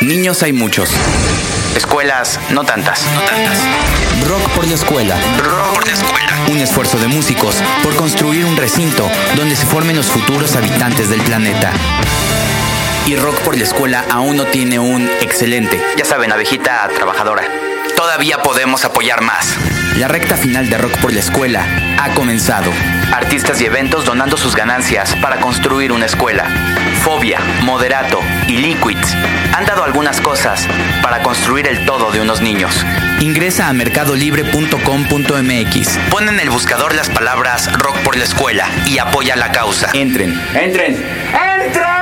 Niños hay muchos. Escuelas, no tantas. No tantas. Rock por la escuela. Rock por la escuela. Un esfuerzo de músicos por construir un recinto donde se formen los futuros habitantes del planeta. Y Rock por la escuela aún no tiene un excelente. Ya saben, abejita trabajadora. Todavía podemos apoyar más. La recta final de Rock por la escuela ha comenzado. Artistas y eventos donando sus ganancias para construir una escuela. Fobia, Moderato y Liquids han dado algunas cosas para construir el todo de unos niños. Ingresa a mercadolibre.com.mx. Pon en el buscador las palabras Rock por la escuela y apoya la causa. Entren. Entren. ¡Entren!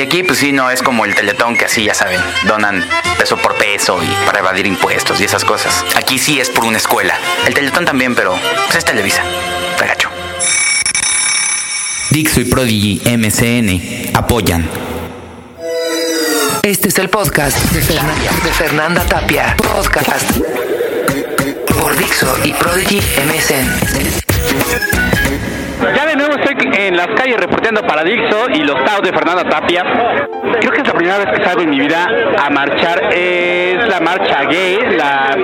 Y aquí pues sí, no es como el teletón que así ya saben, donan peso por peso y para evadir impuestos y esas cosas. Aquí sí es por una escuela. El teletón también, pero pues es Televisa. Regacho. Dixo y Prodigy MCN apoyan. Este es el podcast de Fernanda, de Fernanda Tapia. Podcast por Dixo y Prodigy MSN. Las calles reporteando para Dixo y los taos de Fernanda Tapia. Creo que es la primera vez que salgo en mi vida a marchar. Es la marcha gay, la,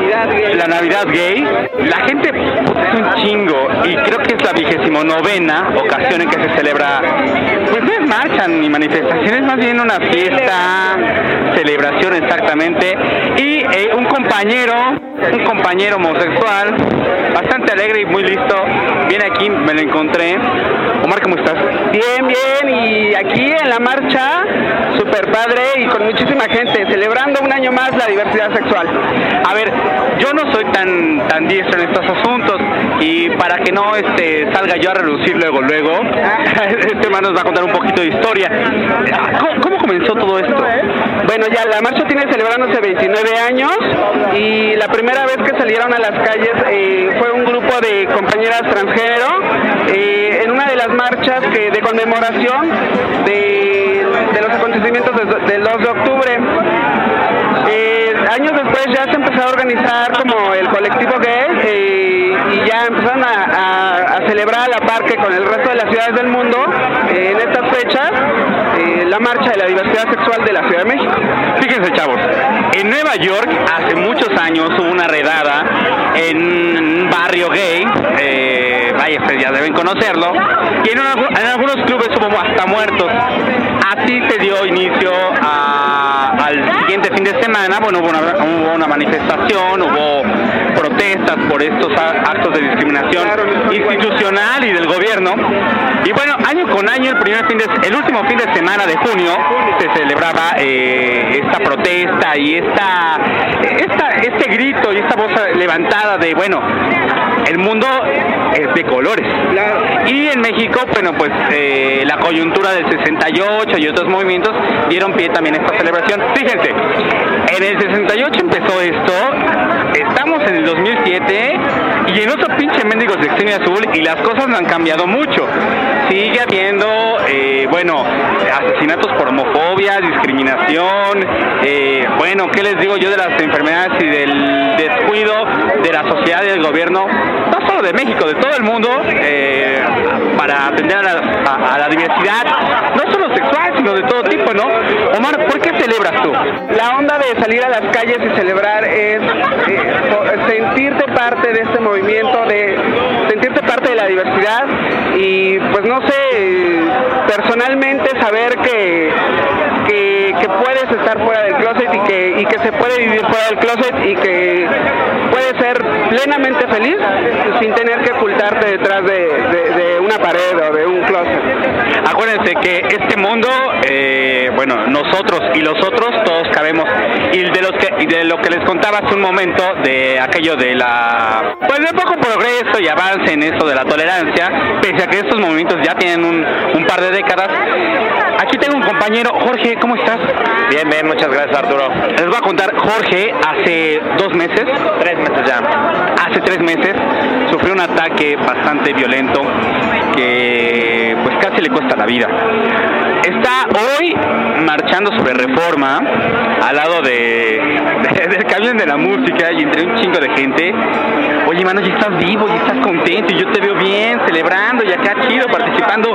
la Navidad gay. La gente pues, es un chingo y creo que es la vigésimo novena ocasión en que se celebra. Pues no es marcha ni manifestación, es más bien una fiesta, celebración exactamente. Y eh, un compañero, un compañero homosexual, bastante alegre y muy listo, viene aquí, me lo encontré. Omar, ¿cómo estás? Bien, bien, y aquí en la marcha, super padre y con muchísima gente, celebrando un año más la diversidad sexual. A ver, yo no soy tan tan diestro en estos asuntos y para que no este salga yo a relucir luego luego, este man nos va a contar un poquito de historia. ¿Cómo, cómo comenzó todo esto? Bueno, ya la marcha tiene celebrándose 29 años y la primera vez que salieron a las calles eh, fue un grupo de compañeras transgénero eh, de las marchas de conmemoración de, los acontecimientos de- del 2 de octubre. Eh, años después ya se empezó a organizar como el colectivo gay eh, y ya empezaron a, celebrar a la par que con el resto de las ciudades del mundo eh, en estas fechas la marcha de la diversidad sexual de la Ciudad de México. Fíjense, chavos, en Nueva York hace muchos años hubo una redada en un barrio gay, eh, ustedes ya deben conocerlo, y en, en algunos clubes hubo hasta muertos. Así se dio inicio a- al siguiente fin de semana, bueno, hubo una, hubo una manifestación, hubo protestas por estos actos de discriminación institucional y del gobierno. Y bueno, año con año, el primer fin de, el último fin de semana de junio se celebraba eh, esta protesta y esta, esta, este grito y esta voz levantada de bueno, el mundo es de colores. Y en México, bueno, pues eh, la coyuntura del 68 y otros movimientos dieron pie también a esta celebración. Fíjense, en el 68 empezó esto, estamos en el 2007 y en otro pinche mendigo sexenio azul y las cosas no han cambiado mucho. Sigue habiendo, eh, bueno, asesinatos por homofobia, discriminación, eh, bueno, ¿qué les digo yo de las enfermedades y del descuido de la sociedad y del gobierno? No solo de México, de todo el mundo, eh, para atender a la, a- la diversidad, no solo sexual, sino de todo tipo, ¿no? Omar, ¿por qué celebras tú? La onda de salir a las calles y celebrar es eh, sentirte parte de este movimiento, de sentirte parte de la diversidad y pues no sé, personalmente saber que, que, puedes estar fuera del closet y que, y que se puede vivir fuera del closet y que puedes ser plenamente feliz sin tener que ocultarte detrás de, de- una pared o de un closet. Acuérdense que este mundo, eh, bueno, nosotros y los otros, todos cabemos. Y de, los que, y de lo que les contaba hace un momento, de aquello de la. Pues de poco progreso y avance en eso de la tolerancia, pese a que estos movimientos ya tienen un, un par de décadas. Aquí tengo un compañero, Jorge, ¿cómo estás? Bien, bien, muchas gracias Arturo. Les voy a contar, Jorge, hace dos meses, Tres meses ya. hace tres meses, sufrió un ataque bastante violento que pues casi le cuesta la vida. Está hoy marchando sobre reforma al lado de, del camión de la música y entre un chingo de gente. Oye, mano, ya estás vivo, ya estás contento y yo te veo bien, celebrando y acá chido, participando.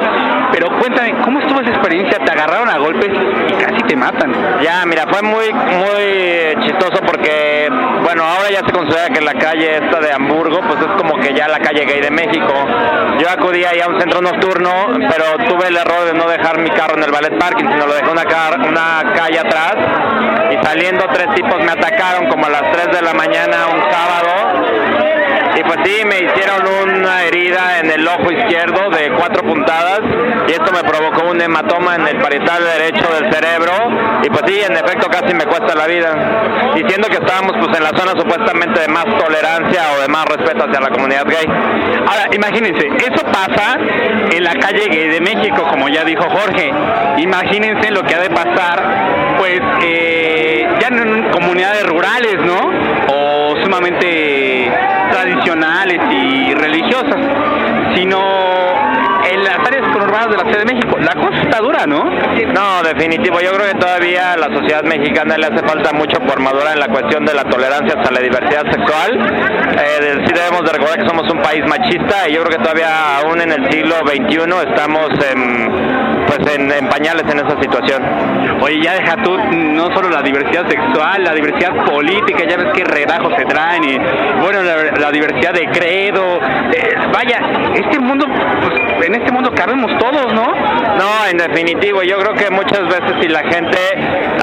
Pero cuéntame, ¿cómo estuvo esa experiencia? ¿Te agarraron a golpes y casi te matan? Ya, mira, fue muy, muy chistoso porque, bueno, ahora ya se considera que la calle esta de Hamburgo, pues es como que ya la calle gay de México. Yo acudí ahí a un centro nocturno, pero tuve el error de no dejar mi carro en el ballet parking, sino lo dejé una, una calle atrás. Y saliendo tres tipos me atacaron como a las 3 de la mañana un sábado y pues sí, me hicieron una herida en el ojo izquierdo de cuatro puntadas y esto me provocó un hematoma en el parietal derecho del cerebro y pues sí, en efecto casi me cuesta la vida. Diciendo que estábamos pues en la zona supuestamente de más tolerancia o de más respeto hacia la comunidad gay. Ahora, imagínense, eso pasa en la calle gay de México, como ya dijo Jorge. Imagínense lo que ha de pasar, pues, eh, ya en comunidades rurales, ¿no? O sumamente tradicionales y religiosas, sino en las áreas conurbadas de la Ciudad de México. La cosa está dura, ¿no? No, definitivo. Yo creo que todavía a la sociedad mexicana le hace falta mucho por madurar en la cuestión de la tolerancia hacia la diversidad sexual. Eh, sí debemos de recordar que somos un país machista y yo creo que todavía aún en el siglo XXI estamos en, pues en, pañales en esa situación. Oye, ya deja tú no solo la diversidad sexual, la diversidad política, ya ves qué redajos se traen y bueno, la, diversidad de credo. Eh, vaya, este mundo, pues en este mundo cabemos todos, ¿no? No, en definitivo, yo creo que muchas veces si la gente,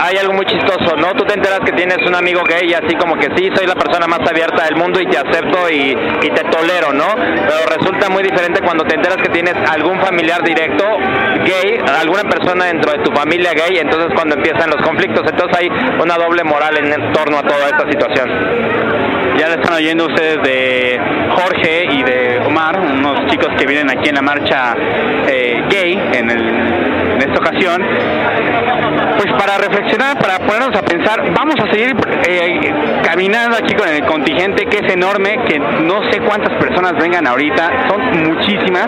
hay algo muy chistoso, ¿no? Tú te enteras que tienes un amigo gay y así como que sí, soy la persona más abierta del mundo y te acepto y, y te tolero, ¿no? Pero resulta muy diferente cuando te enteras que tienes algún familiar directo gay, alguna persona dentro de tu familia gay, entonces cuando empiezan los conflictos, entonces una doble moral en torno a toda esta situación. Ya le están oyendo ustedes de Jorge y de Omar, unos chicos que vienen aquí en la marcha eh, gay en, en esta ocasión pues para reflexionar, para ponernos a pensar, vamos a seguir eh, caminando aquí con el contingente que es enorme, que no sé cuántas personas vengan ahorita, son muchísimas,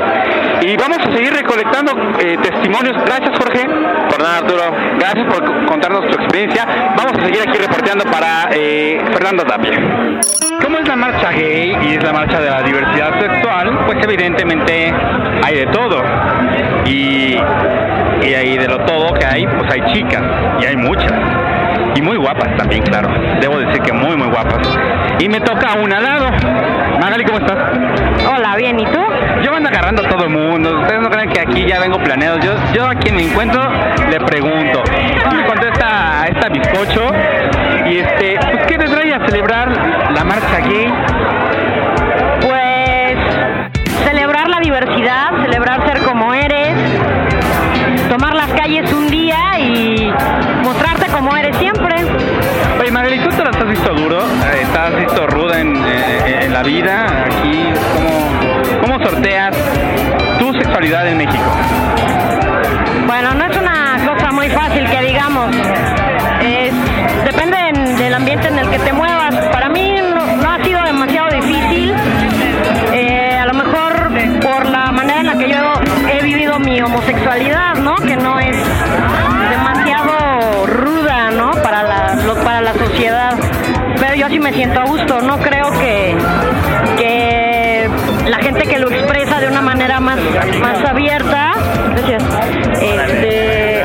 y vamos a seguir recolectando eh, testimonios. Gracias Jorge. Por nada Arturo. Gracias por contarnos tu experiencia. Vamos a seguir aquí reporteando para eh, Fernando Tapia. ¿Cómo es la marcha gay y es la marcha de la diversidad sexual? Pues evidentemente hay de todo. Y, y ahí de lo todo que hay, pues hay chicas y hay muchas. Y muy guapas también, claro. Debo decir que muy, muy guapas. Y me toca una al lado. Magali, ¿cómo estás? Hola, bien, ¿y tú? Yo ando agarrando a todo el mundo. Ustedes no creen que aquí ya vengo planeado. Yo, yo a quien me encuentro le pregunto. Me contesta a esta bizcocho. Y este, pues, ¿qué te trae a celebrar la marcha gay? Diversidad, celebrar ser como eres, tomar las calles un día y mostrarte como eres siempre. Oye, Magali, ¿tú te las has visto duro? Eh, ¿Estás visto ruda en, eh, en la vida? Aquí, ¿cómo, ¿cómo sorteas tu sexualidad en México? Bueno, no es una cosa muy fácil que digamos. Es, depende en- del ambiente en el que te muevas. Para mí no, homosexualidad, ¿no? Que no es demasiado ruda, ¿no? Para la, para la sociedad. Pero yo sí me siento a gusto. No creo que, que la gente que lo expresa de una manera más, más abierta, este,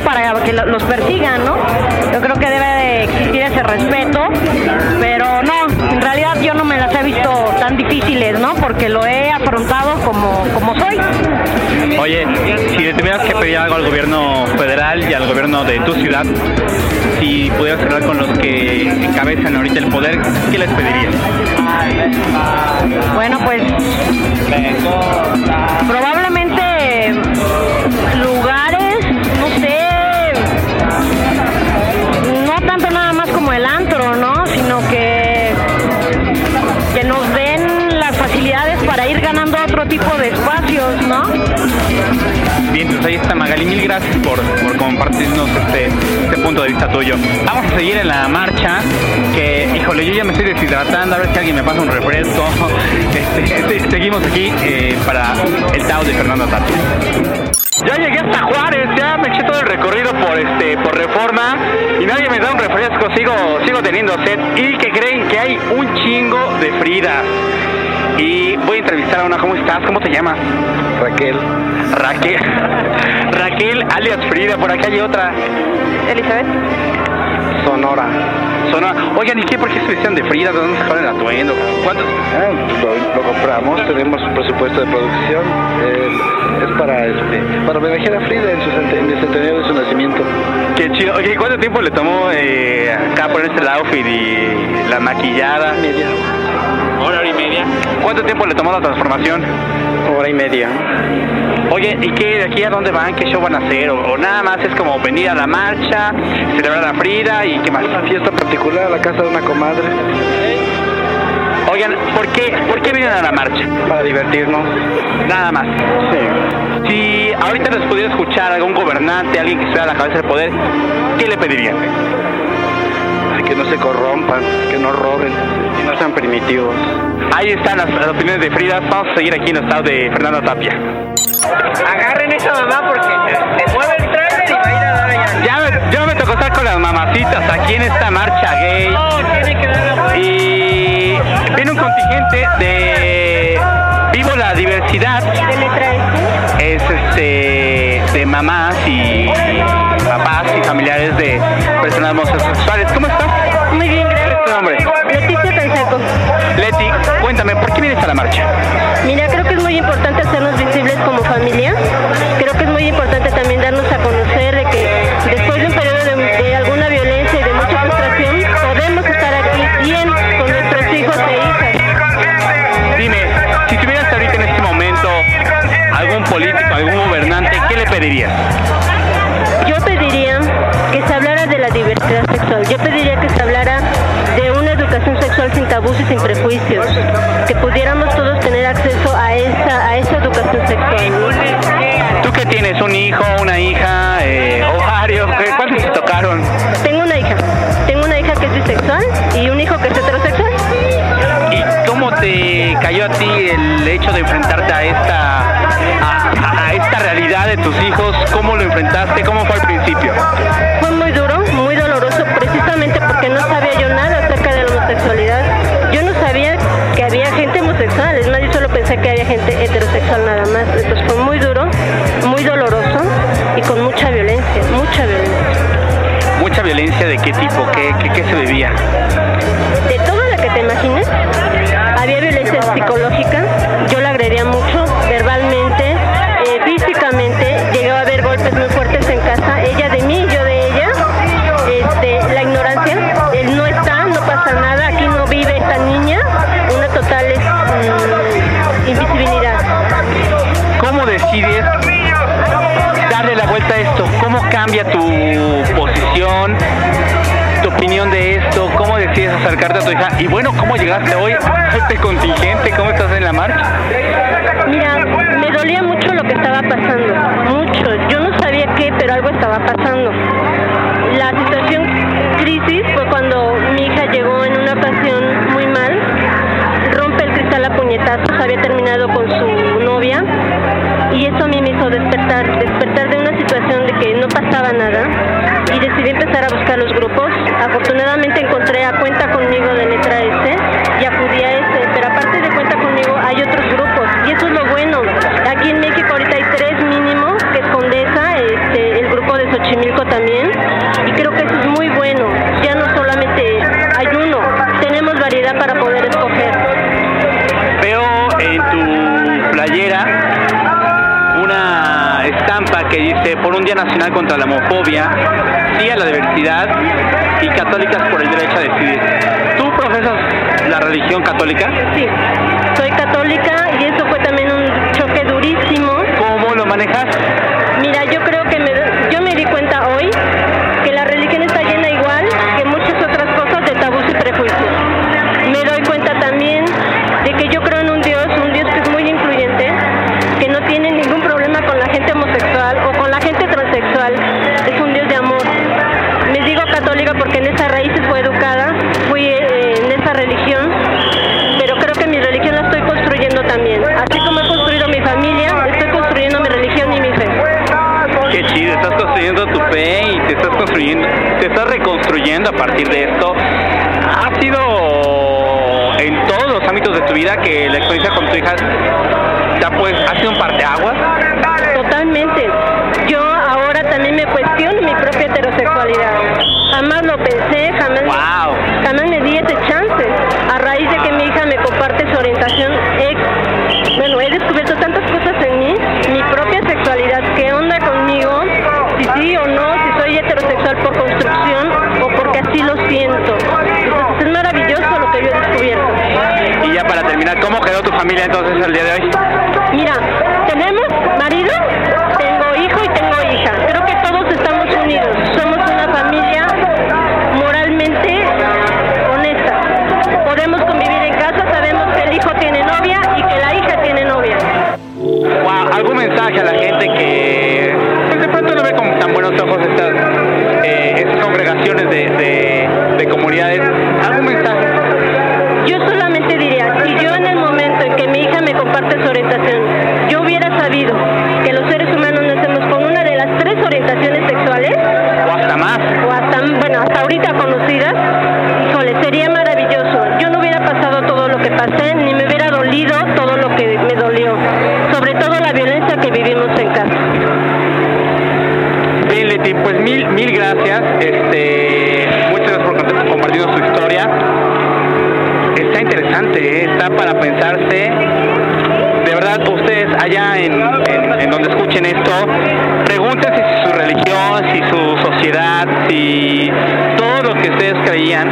para que lo- los persigan, ¿no? Yo creo que debe de existir ese respeto, pero no, en realidad yo no me las he visto tan difíciles, ¿no? Porque lo he afrontado como, como soy. Oye, si le tuvieras que pedir algo al gobierno federal y al gobierno de tu ciudad, si pudieras hablar con los que encabezan ahorita el poder, ¿qué les pedirías? Bueno, pues probablemente Magali. Mil gracias por, compartirnos este, este punto de vista tuyo. Vamos a seguir en la marcha, que, híjole, yo ya me estoy deshidratando, a ver si alguien me pasa un refresco. Este, seguimos aquí eh, para el Tao de Fernando Tapia. Ya llegué hasta Juárez, ya me eché todo el recorrido por este por Reforma y nadie me da un refresco, sigo sigo teniendo sed y que creen que hay un chingo de Fridas. Y voy a entrevistar a una, ¿cómo estás? ¿Cómo te llamas? Raquel. Raquel. Raquel alias Frida, por aquí hay otra. Elizabeth. Sonora. Sonora. Oigan, ¿y qué? ¿Por qué se vestían de Frida? ¿De dónde sacaron el atuendo? ¿Cuántos? Ah, lo, lo compramos, tenemos un presupuesto de producción. eh, es para este, para homenajear a Frida en, su en el centenario de su nacimiento. Qué chido. Oye, ¿cuánto tiempo le tomó eh, acá ponerse el outfit y la maquillada? Media. Hora, hora y media. ¿Cuánto tiempo le tomó la transformación? Hora y media. Oye, ¿y qué de aquí a dónde van? ¿Qué show van a hacer? ¿O, o nada más es como venir a la marcha, celebrar a Frida y qué más? Una fiesta particular a la casa de una comadre Oigan, ¿por qué, ¿por qué vienen a la marcha? para divertirnos. Nada más. Sí. Si ahorita les pudiera escuchar algún gobernante, alguien que esté a la cabeza del poder, ¿qué le pedirían? Que no se corrompan, que no roben y no sean primitivos. Ahí están las, las opiniones de Frida. Vamos a seguir aquí en el estado de Fernando Tapia. Agarren esa mamá porque se mueve el trailer y va a ir a dar allá. Ya me, ya me tocó estar con las mamacitas aquí en esta marcha gay. No, tiene que dar. Y viene un contingente de Vivo la Diversidad. ¿Qué letra es? Es este de mamás y papás y familiares de personas homosexuales. ¿Cómo estás? Muy bien, ¿Cuál es gracias. tu nombre? Leticia Canseco. Leti, cuéntame, ¿por qué vienes a la marcha? Mira, creo que es muy importante hacernos visibles como familia. Creo que es muy importante también darnos a conocer de que pedirías? Yo pediría que se hablara de la diversidad sexual. Yo pediría que se hablara de una educación sexual sin tabús y sin prejuicios. Que pudiéramos todos tener acceso a esa, a esa educación sexual. ¿Tú qué tienes? ¿Un hijo, una hija, eh, o varios? ¿Qué- ¿Cuántos te tocaron? Tengo una hija. Tengo una hija que es bisexual y un hijo que es heterosexual. ¿Y cómo te cayó a ti el hecho de enfrentarte a esta, de tus hijos? ¿Cómo lo enfrentaste? ¿Cómo fue al principio? Fue muy duro, muy doloroso, precisamente porque no sabía yo nada acerca de la homosexualidad. Yo no sabía que había gente homosexual, es más, yo solo pensé que había gente heterosexual nada más. Entonces fue muy duro, muy doloroso y con mucha violencia, mucha violencia. ¿Mucha violencia de qué tipo? ¿Qué, qué, qué se bebía? De toda la que te imagines, había violencia psicológica, yo la agredía mucho, casa, ella de mí, yo de ella, este, la ignorancia, él no está, no pasa nada, aquí no vive esta niña, una total es, mm, invisibilidad. ¿Cómo decides darle la vuelta a esto? ¿Cómo cambia tu posición, tu opinión de esto? ¿Cómo decides acercarte a tu hija? Y bueno, ¿cómo llegaste hoy a este contingente? ¿Cómo estás en la marcha? Mira, me dolía mucho lo que estaba pasando, mucho. Yo no pero algo estaba pasando. La situación crisis fue cuando mi hija llegó en una ocasión muy mal, rompe el cristal a puñetazos, había terminado con su novia y eso a mí me hizo despertar, despertar de una situación de que no pasaba nada y decidí empezar a buscar los grupos. Afortunadamente encontré a Cuenta conmigo de letra S y acudí a Nacional contra la Homofobia, sí a la diversidad y católicas por el derecho a decidir. ¿Tú profesas la religión católica? Sí, soy católica y eso fue también te estás construyendo, te estás reconstruyendo a partir de esto. Ha sido en todos los ámbitos de tu vida que la experiencia con tu hija ya pues ha sido un parteaguas. Totalmente. Yo ahora también me cuestiono mi propia heterosexualidad. Jamás lo pensé, jamás, Wow. jamás o porque así lo siento. Entonces es maravilloso lo que yo he descubierto. Y ya para terminar, ¿cómo quedó tu familia entonces el día de hoy? Mira, tenemos comunidades? ¿Algún mensaje? Yo solamente diría, si yo en el momento en que mi hija me comparte su orientación, yo hubiera sabido que los seres humanos nacemos con una de las tres orientaciones sexuales, O hasta más. o hasta, bueno, hasta ahorita conocidas, híjole, sería maravilloso. Yo no hubiera pasado todo lo que pasé, ni me hubiera dolido todo lo que me dolió. Sobre todo la violencia que vivimos en casa. Bien, Leti, pues mil, mil gracias. Este, compartirnos su historia. Está interesante, ¿eh? está para pensarse. De verdad, ustedes allá en, en- donde escuchen esto, pregúntense si su religión, si su sociedad, si todo lo que ustedes creían,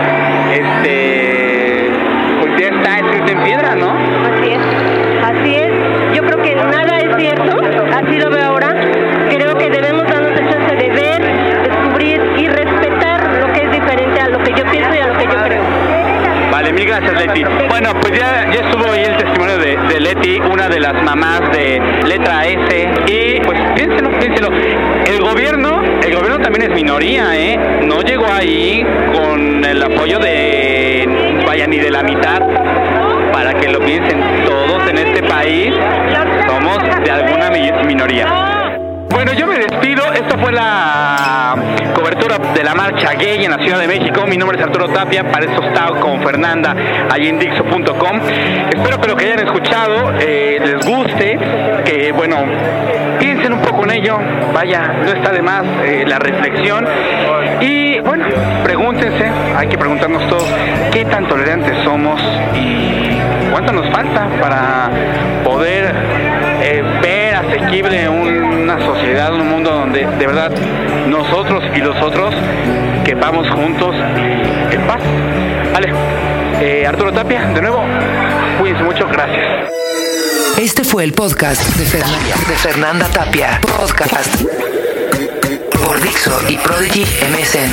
este, pues ya está escrito en piedra, ¿no? Mil gracias Leti. Bueno, pues ya, ya estuvo ahí el testimonio de, de Leti, una de las mamás de letra S. Y pues piénselo, piénselo. El gobierno, el gobierno también es minoría, ¿eh? No llegó ahí con el apoyo de, vaya, ni de la mitad. Para que lo piensen todos en este país, somos de alguna mi- minoría. Bueno, yo me despido. Esta fue la cobertura de la marcha gay en la Ciudad de México. Mi nombre es Arturo Tapia. Para eso está con Fernanda allí en Dixo.com. Espero que lo que hayan escuchado eh, les guste. Que, bueno, piensen un poco en ello. Vaya, no está de más eh, la reflexión. Y, bueno, pregúntense. Hay que preguntarnos todos qué tan tolerantes somos y cuánto nos falta para poder asequible una sociedad, un mundo donde de verdad nosotros y los otros que vamos juntos en paz. Vale, eh, Arturo Tapia, de nuevo, cuídense mucho, gracias. Este fue el podcast de Fernanda, de Fernanda Tapia. Podcast por Dixo y Prodigy MSN.